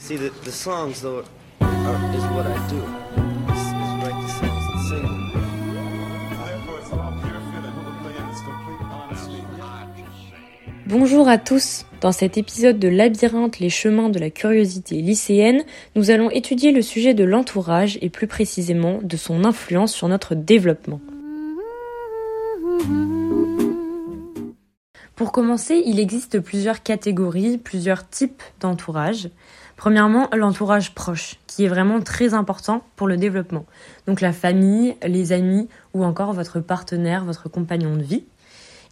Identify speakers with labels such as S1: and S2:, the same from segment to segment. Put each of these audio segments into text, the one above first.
S1: See, the, the songs, though, is what I do.
S2: Bonjour à tous. Dans cet épisode de Labyrinthe, les chemins de la curiosité lycéenne, nous allons étudier le sujet de l'entourage et plus précisément de son influence sur notre développement. Pour commencer, il existe plusieurs catégories, plusieurs types d'entourage. Premièrement, l'entourage proche, qui est vraiment très important pour le développement. Donc la famille, les amis ou encore votre partenaire, votre compagnon de vie.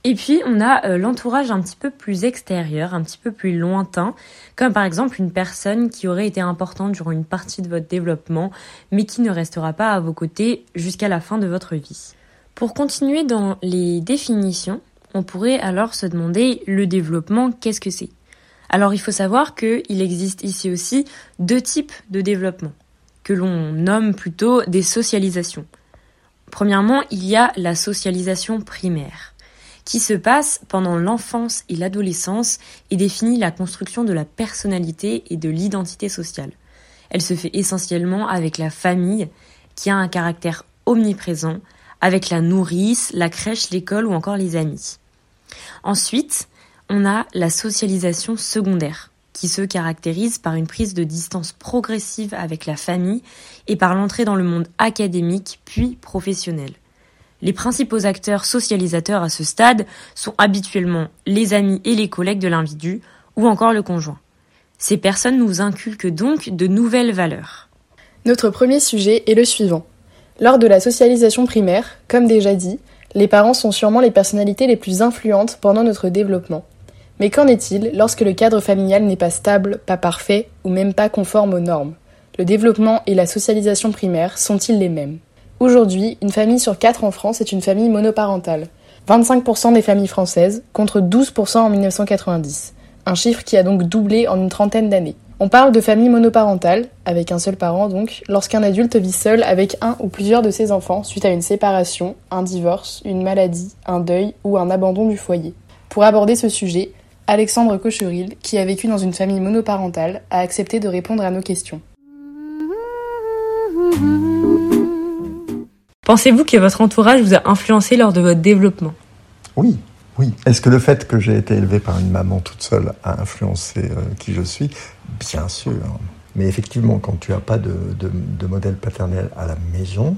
S2: Et puis, on a euh, l'entourage un petit peu plus extérieur, un petit peu plus lointain, comme par exemple une personne qui aurait été importante durant une partie de votre développement, mais qui ne restera pas à vos côtés jusqu'à la fin de votre vie. Pour continuer dans les définitions, on pourrait alors se demander le développement, qu'est-ce que c'est? Alors il faut savoir qu'il existe ici aussi deux types de développement, que l'on nomme plutôt des socialisations. Premièrement, il y a la socialisation primaire qui se passe pendant l'enfance et l'adolescence et définit la construction de la personnalité et de l'identité sociale. Elle se fait essentiellement avec la famille, qui a un caractère omniprésent, avec la nourrice, la crèche, l'école ou encore les amis. Ensuite, on a la socialisation secondaire, qui se caractérise par une prise de distance progressive avec la famille et par l'entrée dans le monde académique puis professionnel. Les principaux acteurs socialisateurs à ce stade sont habituellement les amis et les collègues de l'individu ou encore le conjoint. Ces personnes nous inculquent donc de nouvelles valeurs.
S3: Notre premier sujet est le suivant. Lors de la socialisation primaire, comme déjà dit, les parents sont sûrement les personnalités les plus influentes pendant notre développement. Mais qu'en est-il lorsque le cadre familial n'est pas stable, pas parfait ou même pas conforme aux normes? Le développement et la socialisation primaire sont-ils les mêmes? Aujourd'hui, une famille sur quatre en France est une famille monoparentale. 25% des familles françaises contre 12% en 1990. Un chiffre qui a donc doublé en une trentaine d'années. On parle de famille monoparentale, avec un seul parent donc, lorsqu'un adulte vit seul avec un ou plusieurs de ses enfants suite à une séparation, un divorce, une maladie, un deuil ou un abandon du foyer. Pour aborder ce sujet, Alexandre Cocheril, qui a vécu dans une famille monoparentale, a accepté de répondre à nos questions.
S2: Pensez-vous que votre entourage vous a influencé lors de votre développement?
S4: Oui, oui. Est-ce que le fait que j'ai été élevé par une maman toute seule a influencé euh, qui je suis? Bien sûr. Mais effectivement, quand tu n'as pas de, de, de, modèle paternel à la maison,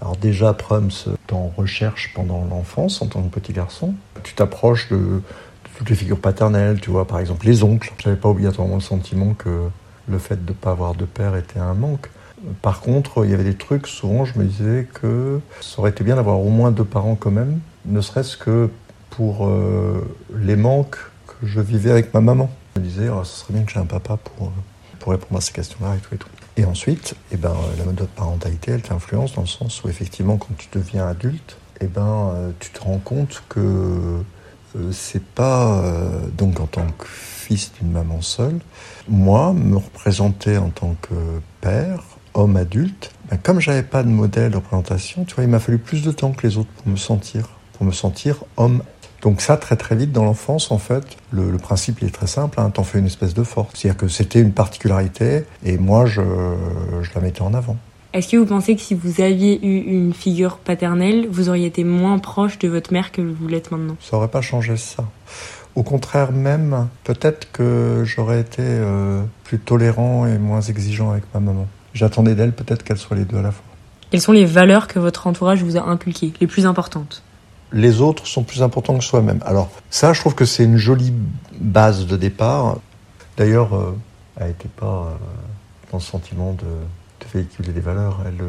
S4: alors déjà, Prums t'en recherche pendant l'enfance en tant que petit garçon. Tu t'approches de, de, toutes les figures paternelles, tu vois, par exemple les oncles. Je n'avais pas obligatoirement le sentiment que le fait de ne pas avoir de père était un manque. Par contre, il y avait des trucs, souvent je me disais que ça aurait été bien d'avoir au moins deux parents quand même, ne serait-ce que pour euh, les manques que je vivais avec ma maman. Je me disais, oh, ce serait bien que j'ai un papa pour, pour répondre à ces questions-là et tout et tout. Et ensuite, eh ben, la mode parentalité, elle t'influence dans le sens où effectivement, quand tu deviens adulte, eh ben, euh, tu te rends compte que euh, c'est pas donc en tant que fils d'une maman seule, moi me représenter en tant que père, homme adulte, ben comme j'avais pas de modèle de représentation, tu vois, il m'a fallu plus de temps que les autres pour me sentir, pour me sentir homme. Donc ça, très très vite dans l'enfance, en fait, le, le, principe il est très simple, hein, t'en fais une espèce de force. C'est-à-dire que c'était une particularité et moi je, je la mettais en avant.
S2: Est-ce que vous pensez que si vous aviez eu une figure paternelle, vous auriez été moins proche de votre mère que vous l'êtes maintenant?
S4: Ça aurait pas changé ça. Au contraire même, peut-être que j'aurais été euh, plus tolérant et moins exigeant avec ma maman. J'attendais d'elle peut-être qu'elle soit les deux à la fois.
S2: Quelles sont les valeurs que votre entourage vous a inculquées, les plus importantes?
S4: Les autres sont plus importants que soi-même. Alors ça, je trouve que c'est une jolie base de départ. D'ailleurs, euh, elle n'était pas euh, dans le sentiment de, de, véhiculer des valeurs. Elle,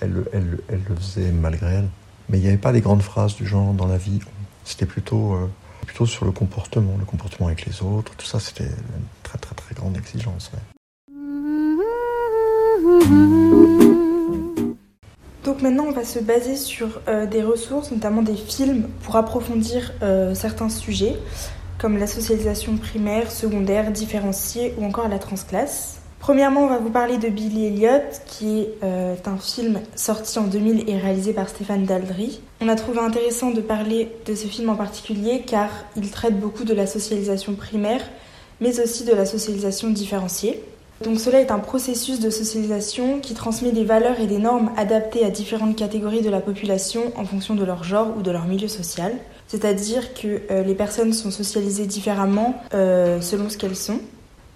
S4: elle, elle, le faisait malgré elle. Mais il n'y avait pas des grandes phrases du genre dans la vie. C'était plutôt, euh, plutôt sur le comportement, le comportement avec les autres. Tout ça, c'était une très très très grande exigence.
S5: Donc maintenant, on va se baser sur euh, des ressources, notamment des films, pour approfondir euh, certains sujets, comme la socialisation primaire, secondaire, différenciée ou encore la transclasse. Premièrement, on va vous parler de Billy Elliot, qui est euh, un film sorti en 2000 et réalisé par Stéphane Daldry. On a trouvé intéressant de parler de ce film en particulier car il traite beaucoup de la socialisation primaire, mais aussi de la socialisation différenciée. Donc cela est un processus de socialisation qui transmet des valeurs et des normes adaptées à différentes catégories de la population en fonction de leur genre ou de leur milieu social. C'est-à-dire que euh, les personnes sont socialisées différemment euh, selon ce qu'elles sont.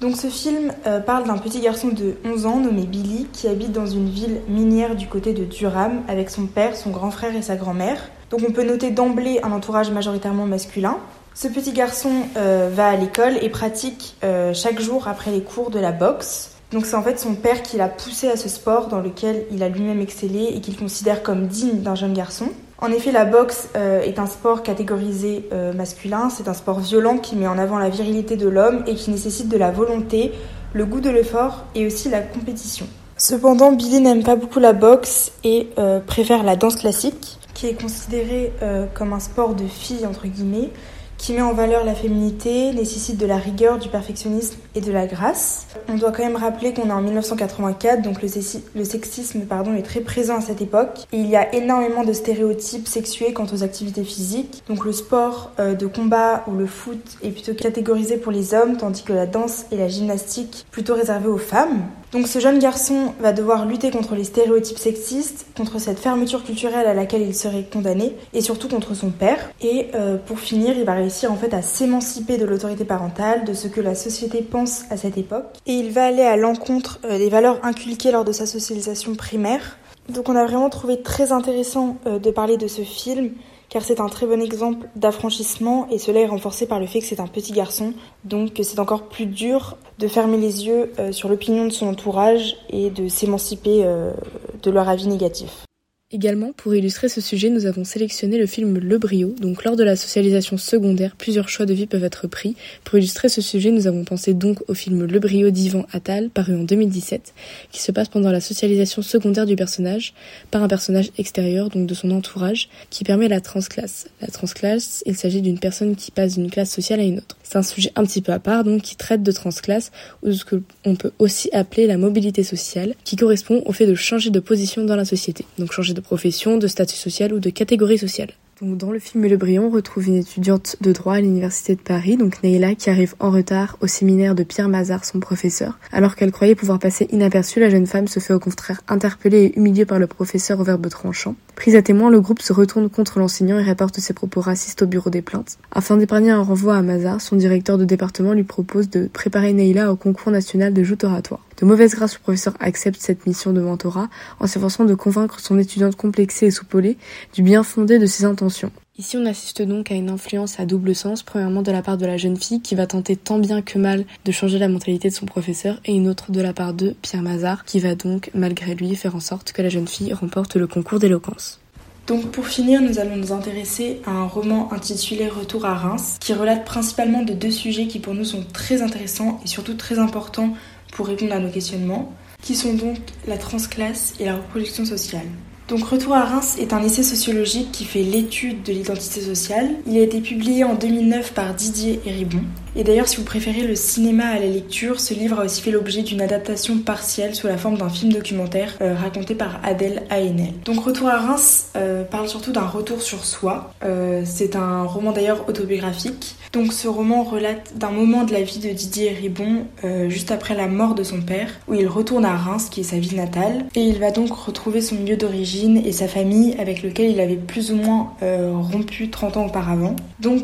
S5: Donc ce film euh, parle d'un petit garçon de 11 ans nommé Billy qui habite dans une ville minière du côté de Durham avec son père, son grand frère et sa grand-mère. Donc on peut noter d'emblée un entourage majoritairement masculin. Ce petit garçon euh, va à l'école et pratique euh, chaque jour après les cours de la boxe. Donc c'est en fait son père qui l'a poussé à ce sport dans lequel il a lui-même excellé et qu'il considère comme digne d'un jeune garçon. En effet, la boxe euh, est un sport catégorisé masculin, c'est un sport violent qui met en avant la virilité de l'homme et qui nécessite de la volonté, le goût de l'effort et aussi la compétition. Cependant, Billy n'aime pas beaucoup la boxe et préfère la danse classique, qui est considérée comme un sport de filles entre guillemets, qui met en valeur la féminité, nécessite de la rigueur, du perfectionnisme et de la grâce. On doit quand même rappeler qu'on est en 1984, donc le, sexisme pardon, est très présent à cette époque. Et il y a énormément de stéréotypes sexués quant aux activités physiques. Donc le sport euh, de combat ou le foot est plutôt catégorisé pour les hommes, tandis que la danse et la gymnastique plutôt réservées aux femmes. Donc ce jeune garçon va devoir lutter contre les stéréotypes sexistes, contre cette fermeture culturelle à laquelle il serait condamné, et surtout contre son père. Et euh, pour finir, il va réussir en fait à s'émanciper de l'autorité parentale, de ce que la société pense à cette époque. Et il va aller à l'encontre euh, des valeurs inculquées lors de sa socialisation primaire. Donc on a vraiment trouvé très intéressant euh, de parler de ce film car c'est un très bon exemple d'affranchissement et cela est renforcé par le fait que c'est un petit garçon, donc c'est encore plus dur de fermer les yeux euh, sur l'opinion de son entourage et de s'émanciper de leur avis négatif.
S3: Également, pour illustrer ce sujet, nous avons sélectionné le film Le Brio. Donc, lors de la socialisation secondaire, plusieurs choix de vie peuvent être pris. Pour illustrer ce sujet, nous avons pensé donc au film Le Brio d'Ivan Attal, paru en 2017, qui se passe pendant la socialisation secondaire du personnage par un personnage extérieur, donc de son entourage, qui permet la transclasse. La transclasse, il s'agit d'une personne qui passe d'une classe sociale à une autre. C'est un sujet un petit peu à part, donc, qui traite de transclasse, ou ce que on peut aussi appeler la mobilité sociale, qui correspond au fait de changer de position dans la société. Donc, changer de profession, de statut social ou de catégorie sociale. Donc dans le film Le on retrouve une étudiante de droit à l'université de Paris, donc Neila, qui arrive en retard au séminaire de Pierre Mazard, son professeur. Alors qu'elle croyait pouvoir passer inaperçue, la jeune femme se fait au contraire interpeller et humiliée par le professeur au verbe tranchant. Prise à témoin, le groupe se retourne contre l'enseignant et rapporte ses propos racistes au bureau des plaintes. Afin d'épargner un renvoi à Mazard, son directeur de département lui propose de préparer Neila au concours national de joute oratoire. De mauvaise grâce, le professeur accepte cette mission de mentorat en s'efforçant de convaincre son étudiante complexée et soupolée du bien fondé de ses intentions. Ici, on assiste donc à une influence à double sens, premièrement de la part de la jeune fille qui va tenter tant bien que mal de changer la mentalité de son professeur, et une autre de la part de Pierre Mazard qui va donc, malgré lui, faire en sorte que la jeune fille remporte le concours d'éloquence.
S5: Donc pour finir, nous allons nous intéresser à un roman intitulé Retour à Reims, qui relate principalement de deux sujets qui pour nous sont très intéressants et surtout très importants pour répondre à nos questionnements, qui sont donc la transclasse et la reproduction sociale. Donc Retour à Reims est un essai sociologique qui fait l'étude de l'identité sociale. Il a été publié en 2009 par Didier Héribon. Et d'ailleurs, si vous préférez le cinéma à la lecture, ce livre a aussi fait l'objet d'une adaptation partielle sous la forme d'un film documentaire euh, raconté par Adèle Haenel. Donc Retour à Reims euh, parle surtout d'un retour sur soi. Euh, c'est un roman d'ailleurs autobiographique. Donc ce roman relate d'un moment de la vie de Didier Ribon juste après la mort de son père, où il retourne à Reims, qui est sa ville natale, et il va donc retrouver son milieu d'origine et sa famille avec lequel il avait plus ou moins rompu 30 ans auparavant. Donc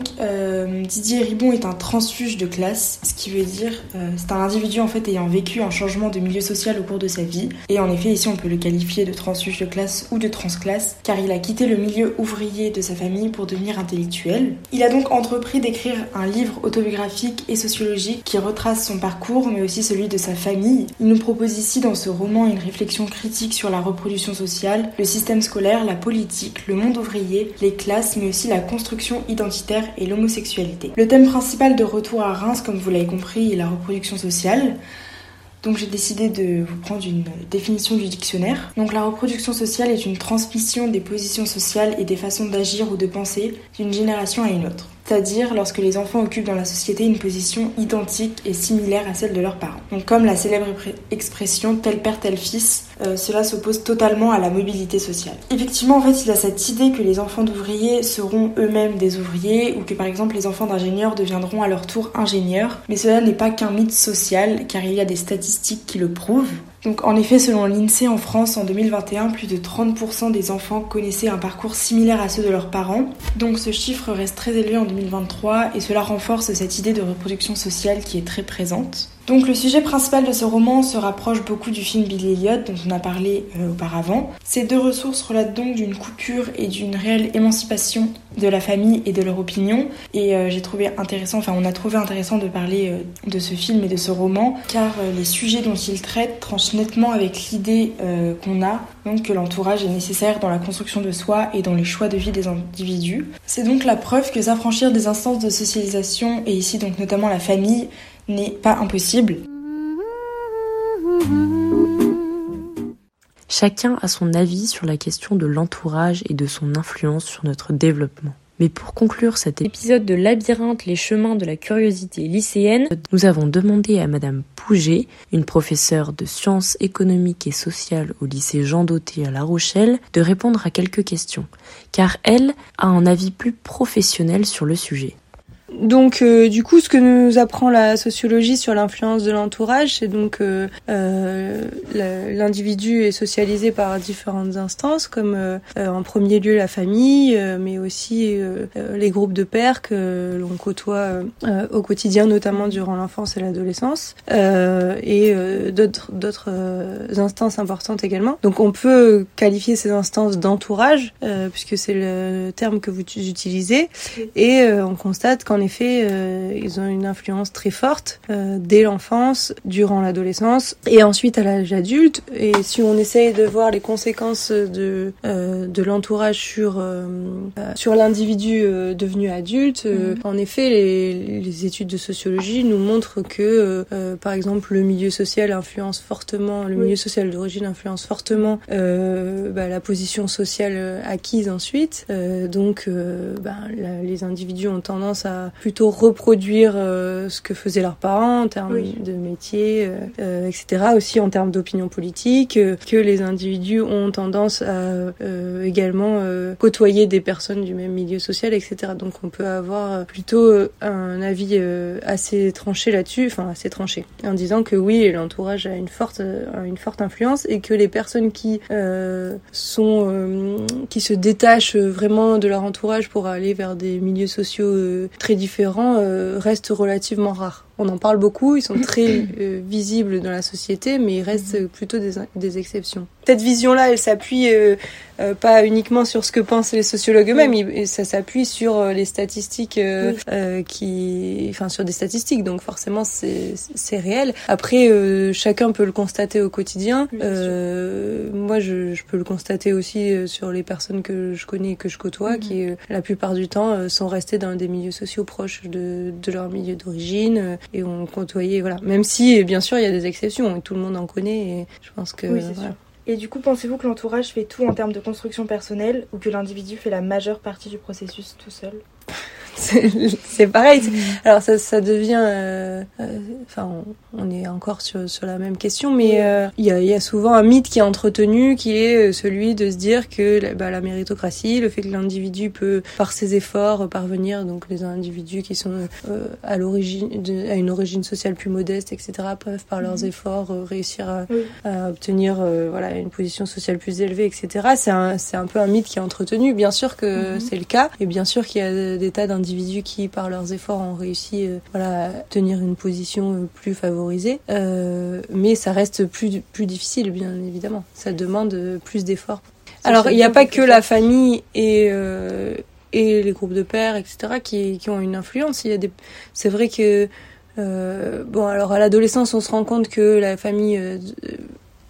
S5: Didier Ribon est un transfuge de classe, ce qui veut dire euh, c'est un individu en fait ayant vécu un changement de milieu social au cours de sa vie. Et en effet, ici on peut le qualifier de transfuge de classe ou de transclasse, car il a quitté le milieu ouvrier de sa famille pour devenir intellectuel. Il a donc entrepris d'écrire un livre autobiographique et sociologique qui retrace son parcours, mais aussi celui de sa famille. Il nous propose ici dans ce roman une réflexion critique sur la reproduction sociale, le système scolaire, la politique, le monde ouvrier, les classes, mais aussi la construction identitaire et l'homosexualité. Le thème principal de Retour à Reims, comme vous l'avez compris, la reproduction sociale. Donc j'ai décidé de vous prendre une définition du dictionnaire. Donc la reproduction sociale est une transmission des positions sociales et des façons d'agir ou de penser d'une génération à une autre. C'est-à-dire lorsque les enfants occupent dans la société une position identique et similaire à celle de leurs parents. Donc comme la célèbre expression tel père tel fils, euh, cela s'oppose totalement à la mobilité sociale. Effectivement, en fait, il a cette idée que les enfants d'ouvriers seront eux-mêmes des ouvriers ou que par exemple les enfants d'ingénieurs deviendront à leur tour ingénieurs, mais cela n'est pas qu'un mythe social car il y a des statistiques qui le prouvent. Donc en effet, selon l'INSEE en France en 2021, plus de 30% des enfants connaissaient un parcours similaire à ceux de leurs parents. Donc ce chiffre reste très élevé en 2023 et cela renforce cette idée de reproduction sociale qui est très présente. Donc le sujet principal de ce roman se rapproche beaucoup du film Billy Elliot dont on a parlé euh, auparavant. Ces deux ressources relatent donc d'une coupure et d'une réelle émancipation de la famille et de leur opinion. Et euh, j'ai trouvé intéressant, enfin on a trouvé intéressant de parler euh, de ce film et de ce roman car les sujets dont il traite tranchent nettement avec l'idée qu'on a donc que l'entourage est nécessaire dans la construction de soi et dans les choix de vie des individus. C'est donc la preuve que s'affranchir des instances de socialisation et ici donc notamment la famille n'est pas impossible.
S2: Chacun a son avis sur la question de l'entourage et de son influence sur notre développement. Mais pour conclure cet épisode de Labyrinthe, les chemins de la curiosité lycéenne, nous avons demandé à Madame Pouget, une professeure de sciences économiques et sociales au lycée Jean Dauté à La Rochelle, de répondre à quelques questions, car elle a un avis plus professionnel sur le sujet.
S6: Donc, euh, du coup, ce que nous apprend la sociologie sur l'influence de l'entourage, c'est donc euh, euh l'individu est socialisé par différentes instances, comme euh, en premier lieu la famille, mais aussi les groupes de pairs que l'on côtoie au quotidien, notamment durant l'enfance et l'adolescence, et d'autres d'autres instances importantes également. Donc, on peut qualifier ces instances d'entourage, puisque c'est le terme que vous utilisez, et on constate qu'en effet, euh, ils ont une influence très forte euh, dès l'enfance, durant l'adolescence et ensuite à l'âge adulte. Et si on essaye de voir les conséquences de euh, de l'entourage sur sur l'individu devenu adulte, mhm. en effet, les, les, études de sociologie nous montrent que, par exemple, le milieu social influence fortement, le milieu social d'origine influence fortement bah, la position sociale acquise ensuite. donc, bah, les individus ont tendance à plutôt reproduire euh, ce que faisaient leurs parents en termes de métier, euh, euh, etc. Aussi en termes d'opinion politique, que les individus ont tendance à également côtoyer des personnes du même milieu social, etc. Donc on peut avoir plutôt un avis assez tranché là-dessus, enfin assez tranché, en disant que oui, l'entourage a une forte, une forte influence et que les personnes qui sont, qui se détachent vraiment de leur entourage pour aller vers des milieux sociaux très différents euh, restent relativement rares. On en parle beaucoup, ils sont très euh, visibles dans la société, mais ils restent plutôt des, des exceptions. Cette vision-là, elle s'appuie euh, euh, pas uniquement sur ce que pensent les sociologues eux-mêmes, ça s'appuie sur les statistiques qui, enfin sur des statistiques, donc forcément c'est réel. Après, chacun peut le constater au quotidien. moi, je, je, peux le constater aussi sur les personnes que je connais et que je côtoie, mhm. qui la plupart du temps sont restées dans des milieux sociaux proches de, de leur milieu d'origine et on côtoyait voilà. Même si bien sûr il y a des exceptions et tout le monde en connaît et je pense que
S5: oui, Et du coup, pensez-vous que l'entourage fait tout en termes de construction personnelle ou que l'individu fait la majeure partie du processus tout seul?
S6: C'est pareil. Mm. Alors ça, ça devient, euh, euh, enfin, on, est encore sur, sur la même question, mais euh, il y, a, y, a, souvent un mythe qui est entretenu, qui est celui de se dire que bah, la méritocratie, le fait que l'individu peut, par ses efforts, parvenir, donc les individus qui sont à l'origine, à une origine sociale plus modeste, etc., peuvent par leurs mm. efforts réussir à, à obtenir, voilà, une position sociale plus élevée, etc. C'est un, c'est un peu un mythe qui est entretenu. Bien sûr que mm-hmm. c'est le cas, et bien sûr qu'il y a des tas d'individus individus qui, par leurs efforts, ont réussi euh, voilà, à tenir une position euh, plus favorisée. Euh, mais ça reste plus, plus difficile, bien évidemment. Ça demande plus d'efforts. Alors, il n'y a pas que la famille et, et les groupes de pères, etc., qui, qui ont une influence. Il y a des... C'est vrai que, bon, alors à l'adolescence, on se rend compte que la famille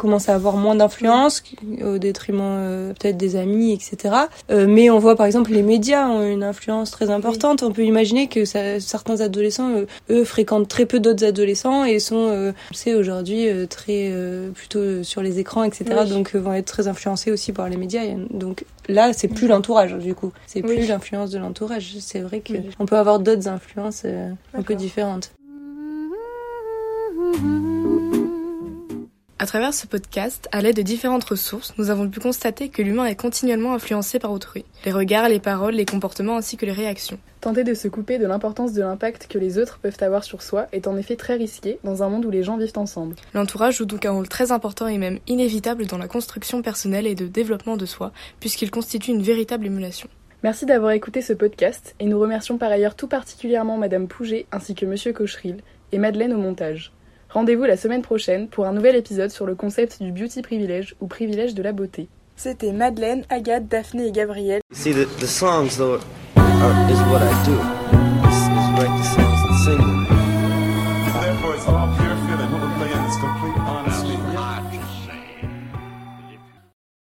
S6: commence à avoir moins d'influence au détriment euh, peut-être des amis, etc. Euh, mais on voit par exemple les médias ont une influence très importante. On peut imaginer que ça, certains adolescents, euh, eux, fréquentent très peu d'autres adolescents et sont, c'est aujourd'hui très plutôt sur les écrans, etc. Donc vont être très influencés aussi par les médias. Donc là, c'est plus l'entourage du coup, c'est plus l'influence de l'entourage. C'est vrai que on peut avoir d'autres influences un peu différentes.
S3: À travers ce podcast, à l'aide de différentes ressources, nous avons pu constater que l'humain est continuellement influencé par autrui. Les regards, les paroles, les comportements ainsi que les réactions. Tenter de se couper de l'importance de l'impact que les autres peuvent avoir sur soi est en effet très risqué dans un monde où les gens vivent ensemble. L'entourage joue donc un rôle très important et même inévitable dans la construction personnelle et de développement de soi, puisqu'il constitue une véritable émulation. Merci d'avoir écouté ce podcast et nous remercions par ailleurs tout particulièrement Madame Pouget ainsi que Monsieur Cocheril et Madeleine au montage. Rendez-vous la semaine prochaine pour un nouvel épisode sur le concept du beauty privilège ou privilège de la beauté. C'était Madeleine, Agathe, Daphné et Gabriel.
S1: See, the, the songs, though, are, is what I do.